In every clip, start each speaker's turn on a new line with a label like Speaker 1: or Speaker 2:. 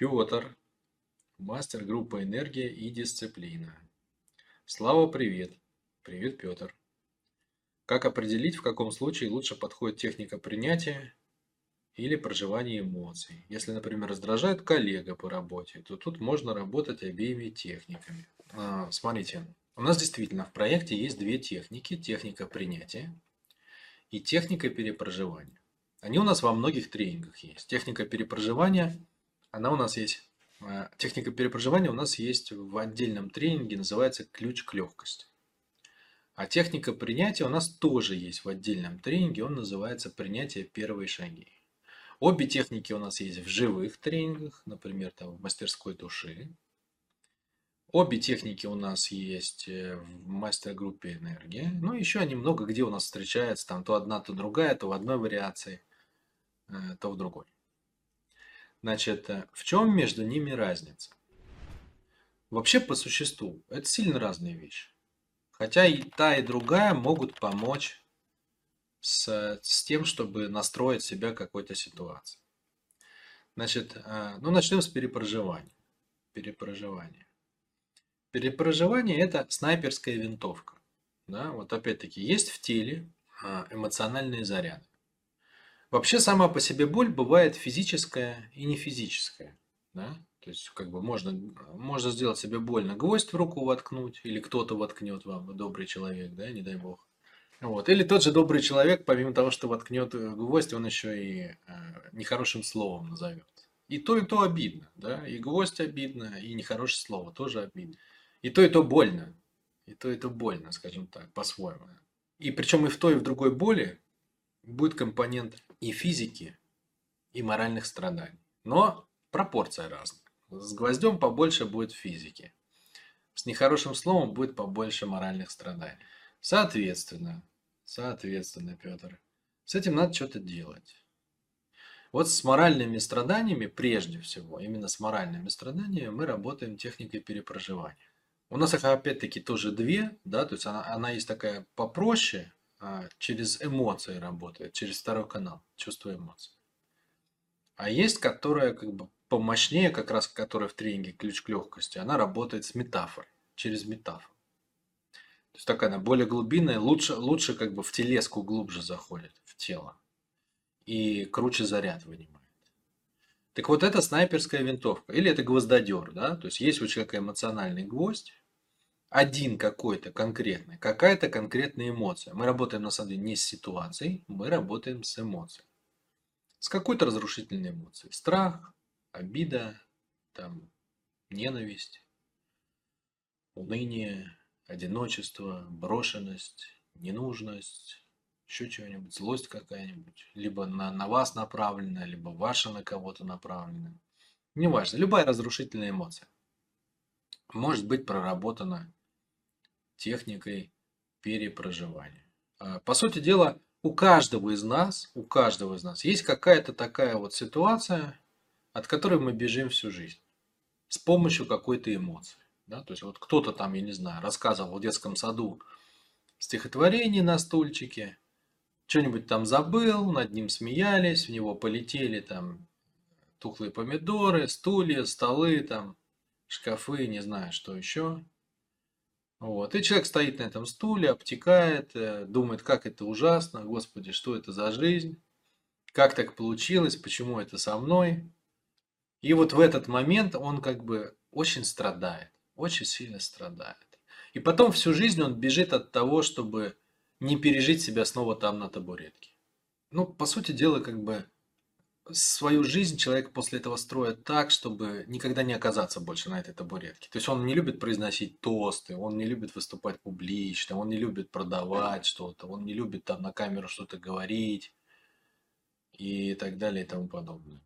Speaker 1: Петр, мастер группы «Энергия и дисциплина». Слава, привет. Привет, Петр. Как определить, в каком случае лучше подходит техника принятия или проживания эмоций? Если, например, раздражает коллега по работе, то тут можно работать обеими техниками. А, смотрите, у нас действительно в проекте есть две техники. Техника принятия и техника перепроживания. Они у нас во многих тренингах есть. Техника перепроживания, она у нас есть, э, техника перепроживания у нас есть в отдельном тренинге, называется ключ к легкости. А техника принятия у нас тоже есть в отдельном тренинге, он называется принятие первые шаги. Обе техники у нас есть в живых тренингах, например, там в мастерской души. Обе техники у нас есть э, в мастер-группе энергия. Ну, еще они много где у нас встречаются, там то одна, то другая, то в одной вариации. Э, то в другой. Значит, э, в чем между ними разница? Вообще, по существу, это сильно разные вещи. Хотя и та, и другая могут помочь с, с тем, чтобы настроить себя какой-то ситуации. Значит, э, ну начнем с перепроживания. Перепроживание. Перепроживание – это снайперская винтовка. Да? Вот опять-таки, есть в теле эмоциональные заряды. Вообще сама по себе боль бывает физическая и не физическая. Да? То есть, как бы можно, можно сделать себе больно, гвоздь в руку воткнуть, или кто-то воткнет вам, добрый человек, да, не дай бог. Вот. Или тот же добрый человек, помимо того, что воткнет гвоздь, он еще и э, нехорошим словом назовет. И то, и то обидно, да, и гвоздь обидно, и нехорошее слово тоже обидно. И то, и то больно, и то, и то больно, скажем так, по-своему. И причем и в той, и в другой боли будет компонент и физики, и моральных страданий. Но пропорция разная. С гвоздем побольше будет физики. С нехорошим словом будет побольше моральных страданий. Соответственно, соответственно, Петр, с этим надо что-то делать. Вот с моральными страданиями, прежде всего, именно с моральными страданиями мы работаем техникой перепроживания. У нас опять-таки тоже две, да, то есть она, она есть такая попроще, через эмоции работает, через второй канал, чувство эмоций. А есть, которая как бы помощнее, как раз которая в тренинге ключ к легкости, она работает с метафорой, через метафору. То есть такая она более глубинная, лучше, лучше как бы в телеску глубже заходит, в тело. И круче заряд вынимает. Так вот, это снайперская винтовка. Или это гвоздодер, да? То есть есть у человека эмоциональный гвоздь, один какой-то конкретный, какая-то конкретная эмоция. Мы работаем на самом деле не с ситуацией, мы работаем с эмоцией. С какой-то разрушительной эмоцией. Страх, обида, там, ненависть, уныние, одиночество, брошенность, ненужность, еще чего-нибудь, злость какая-нибудь, либо на, на вас направленная, либо ваша на кого-то направленная. Неважно, любая разрушительная эмоция может быть проработана техникой перепроживания. А, по сути дела, у каждого из нас, у каждого из нас есть какая-то такая вот ситуация, от которой мы бежим всю жизнь с помощью какой-то эмоции. Да? То есть вот кто-то там, я не знаю, рассказывал в детском саду стихотворение на стульчике, что-нибудь там забыл, над ним смеялись, в него полетели там тухлые помидоры, стулья, столы, там, шкафы, не знаю, что еще. Вот. И человек стоит на этом стуле, обтекает, э, думает, как это ужасно, господи, что это за жизнь, как так получилось, почему это со мной. И вот в этот момент он как бы очень страдает, очень сильно страдает. И потом всю жизнь он бежит от того, чтобы не пережить себя снова там на табуретке. Ну, по сути дела, как бы свою жизнь человек после этого строит так, чтобы никогда не оказаться больше на этой табуретке. То есть он не любит произносить тосты, он не любит выступать публично, он не любит продавать что-то, он не любит там на камеру что-то говорить и так далее и тому подобное.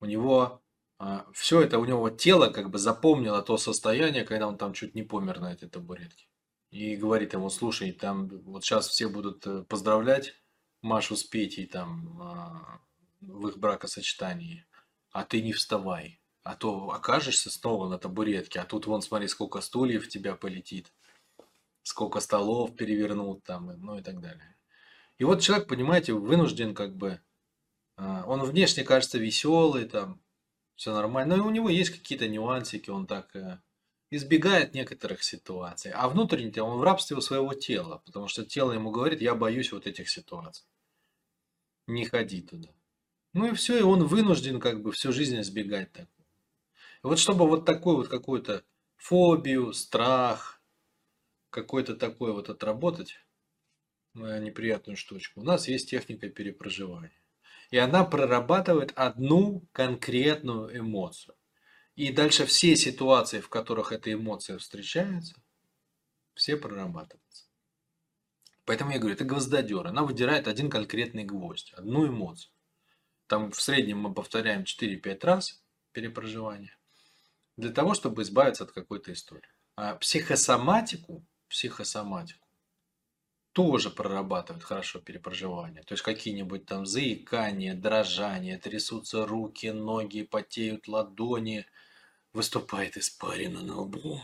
Speaker 1: У него а, все это, у него тело как бы запомнило то состояние, когда он там чуть не помер на этой табуретке. И говорит ему, слушай, там вот сейчас все будут э, поздравлять Машу с Петей там а, в их бракосочетании, а ты не вставай, а то окажешься снова на табуретке, а тут вон смотри, сколько стульев в тебя полетит, сколько столов перевернут там, ну и так далее. И вот человек, понимаете, вынужден как бы, а, он внешне кажется веселый, там, все нормально. Но у него есть какие-то нюансики, он так э, избегает некоторых ситуаций. А внутренне он в рабстве у своего тела, потому что тело ему говорит, я боюсь вот этих ситуаций. Не ходи туда. Ну и все, и он вынужден как бы всю жизнь избегать. И вот чтобы вот такую вот какую-то фобию, страх, какой-то такой вот отработать, э, неприятную штучку, у нас есть техника перепроживания. И она прорабатывает одну конкретную эмоцию. И дальше все ситуации, в которых эта эмоция встречается, все прорабатываются. Поэтому я говорю, это гвоздодер. Она выдирает один конкретный гвоздь, одну эмоцию. Там в среднем мы повторяем 4-5 раз перепроживание для того, чтобы избавиться от какой-то истории. А психосоматику, психосоматику тоже прорабатывают хорошо перепроживание. То есть какие-нибудь там заикания, дрожания, трясутся руки, ноги, потеют ладони, выступает испарина на лбу,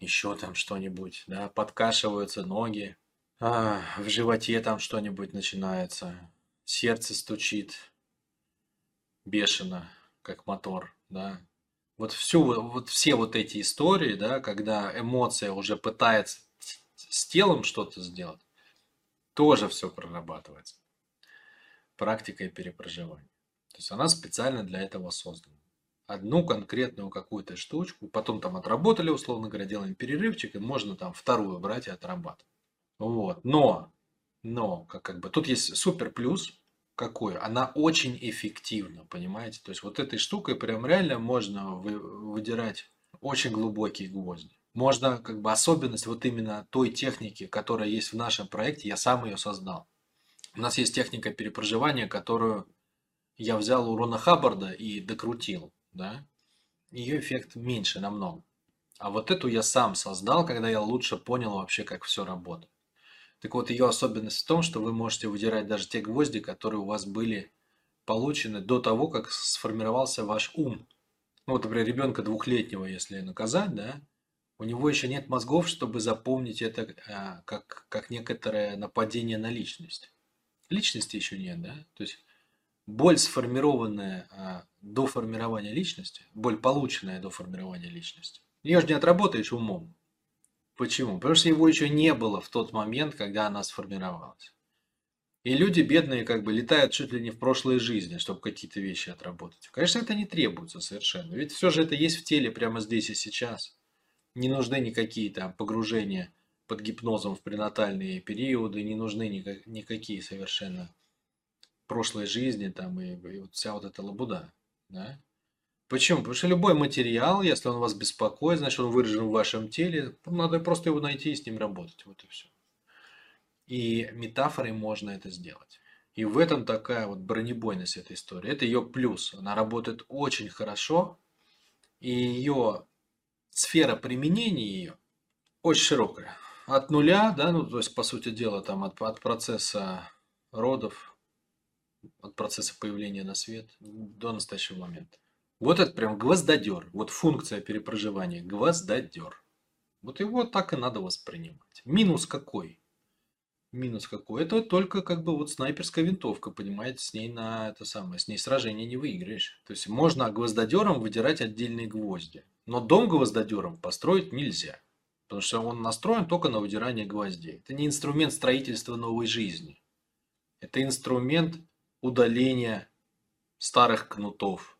Speaker 1: еще там что-нибудь, да, подкашиваются ноги, а, в животе там что-нибудь начинается, сердце стучит бешено, как мотор, да. Вот, всю, вот все вот эти истории, да, когда эмоция уже пытается с телом что-то сделать, тоже все прорабатывается практикой перепроживания. То есть она специально для этого создана. Одну конкретную какую-то штучку, потом там отработали, условно говоря, делаем перерывчик, и можно там вторую брать и отрабатывать. Вот. Но, но, как, как бы, тут есть супер плюс, какой? Она очень эффективна, понимаете? То есть вот этой штукой прям реально можно вы, выдирать очень глубокие гвозди. Можно, как бы, особенность вот именно той техники, которая есть в нашем проекте, я сам ее создал. У нас есть техника перепроживания, которую я взял у Рона Хаббарда и докрутил, да. Ее эффект меньше намного. А вот эту я сам создал, когда я лучше понял вообще, как все работает. Так вот, ее особенность в том, что вы можете выдирать даже те гвозди, которые у вас были получены до того, как сформировался ваш ум. Ну, вот, например, ребенка двухлетнего, если наказать, да, у него еще нет мозгов, чтобы запомнить это а, как, как некоторое нападение на личность. Личности еще нет, да? То есть боль, сформированная а, до формирования личности, боль, полученная до формирования личности, ее же не отработаешь умом. Почему? Потому что его еще не было в тот момент, когда она сформировалась. И люди бедные как бы летают чуть ли не в прошлой жизни, чтобы какие-то вещи отработать. Конечно, это не требуется совершенно. Ведь все же это есть в теле прямо здесь и сейчас. Не нужны никакие там погружения под гипнозом в пренатальные периоды, не нужны никак, никакие совершенно прошлой жизни там и, и вот вся вот эта лабуда. Да? Почему? Потому что любой материал, если он вас беспокоит, значит он выражен в вашем теле, надо просто его найти и с ним работать. Вот и все. И метафорой можно это сделать. И в этом такая вот бронебойность этой истории. Это ее плюс. Она работает очень хорошо. И ее сфера применения ее очень широкая. От нуля, да, ну, то есть, по сути дела, там от, от процесса родов, от процесса появления на свет до настоящего момента. Вот это прям гвоздодер. Вот функция перепроживания. Гвоздодер. Вот его так и надо воспринимать. Минус какой? Минус какой? Это только как бы вот снайперская винтовка, понимаете, с ней на это самое, с ней сражение не выиграешь. То есть можно гвоздодером выдирать отдельные гвозди. Но дом гвоздодером построить нельзя. Потому что он настроен только на выдирание гвоздей. Это не инструмент строительства новой жизни. Это инструмент удаления старых кнутов,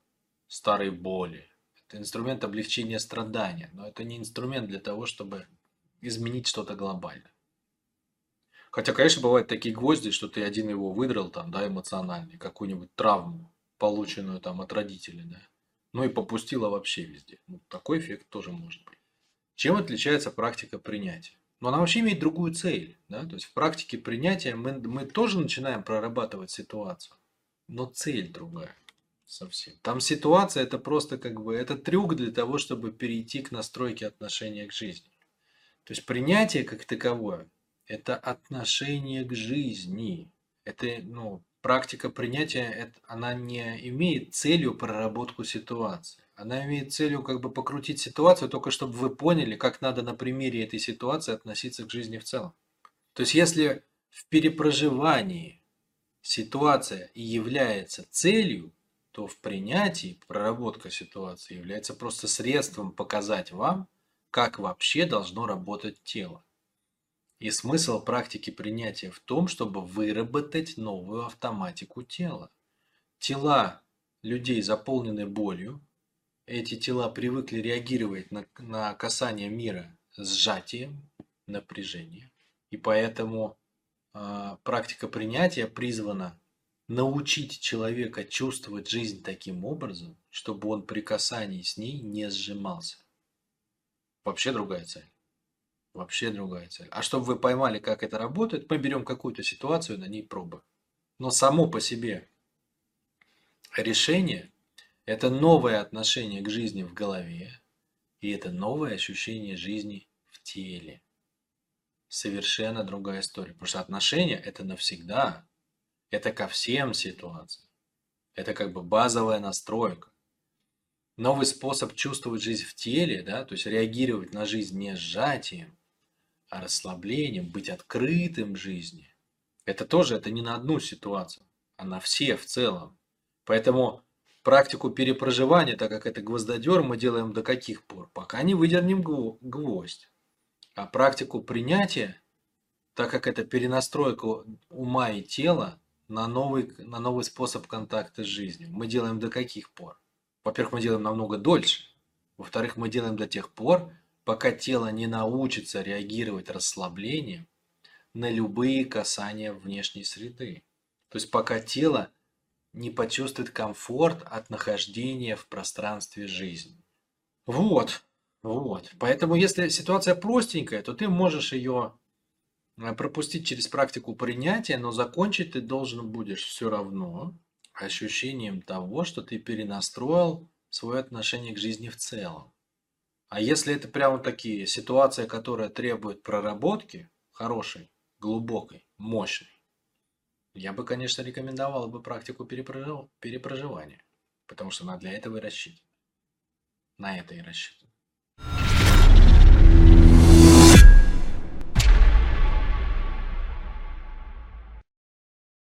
Speaker 1: старой боли. Это инструмент облегчения страдания, но это не инструмент для того, чтобы изменить что-то глобально. Хотя, конечно, бывают такие гвозди, что ты один его выдрал, там, да, эмоциональный, какую-нибудь травму, полученную там от родителей, да. Ну и попустила вообще везде. Ну, такой эффект тоже может быть. Чем отличается практика принятия? Но она вообще имеет другую цель. Да? То есть в практике принятия мы, мы тоже начинаем прорабатывать ситуацию, но цель другая совсем. Там ситуация это просто как бы это трюк для того, чтобы перейти к настройке отношения к жизни. То есть принятие как таковое это отношение к жизни. Это ну, практика принятия, это, она не имеет целью проработку ситуации. Она имеет целью как бы покрутить ситуацию, только чтобы вы поняли, как надо на примере этой ситуации относиться к жизни в целом. То есть если в перепроживании ситуация и является целью, то в принятии проработка ситуации является просто средством показать вам, как вообще должно работать тело. И смысл практики принятия в том, чтобы выработать новую автоматику тела. Тела людей заполнены болью, эти тела привыкли реагировать на, на касание мира сжатием, напряжением. И поэтому э, практика принятия призвана научить человека чувствовать жизнь таким образом, чтобы он при касании с ней не сжимался. Вообще другая цель. Вообще другая цель. А чтобы вы поймали, как это работает, мы берем какую-то ситуацию, на ней пробы. Но само по себе решение – это новое отношение к жизни в голове, и это новое ощущение жизни в теле. Совершенно другая история. Потому что отношения – это навсегда. Это ко всем ситуациям. Это как бы базовая настройка. Новый способ чувствовать жизнь в теле, да, то есть реагировать на жизнь не сжатием, а расслаблением, быть открытым жизни. Это тоже, это не на одну ситуацию, а на все в целом. Поэтому практику перепроживания, так как это гвоздодер, мы делаем до каких пор? Пока не выдернем гвоздь. А практику принятия, так как это перенастройка ума и тела на новый, на новый способ контакта с жизнью, мы делаем до каких пор? Во-первых, мы делаем намного дольше. Во-вторых, мы делаем до тех пор, пока тело не научится реагировать расслаблением на любые касания внешней среды. То есть пока тело не почувствует комфорт от нахождения в пространстве жизни. Вот, вот. Поэтому если ситуация простенькая, то ты можешь ее пропустить через практику принятия, но закончить ты должен будешь все равно ощущением того, что ты перенастроил свое отношение к жизни в целом. А если это прямо такие ситуация, которая требует проработки, хорошей, глубокой, мощной, я бы, конечно, рекомендовал бы практику перепроживания, потому что она для этого и рассчитана. На это и рассчитана.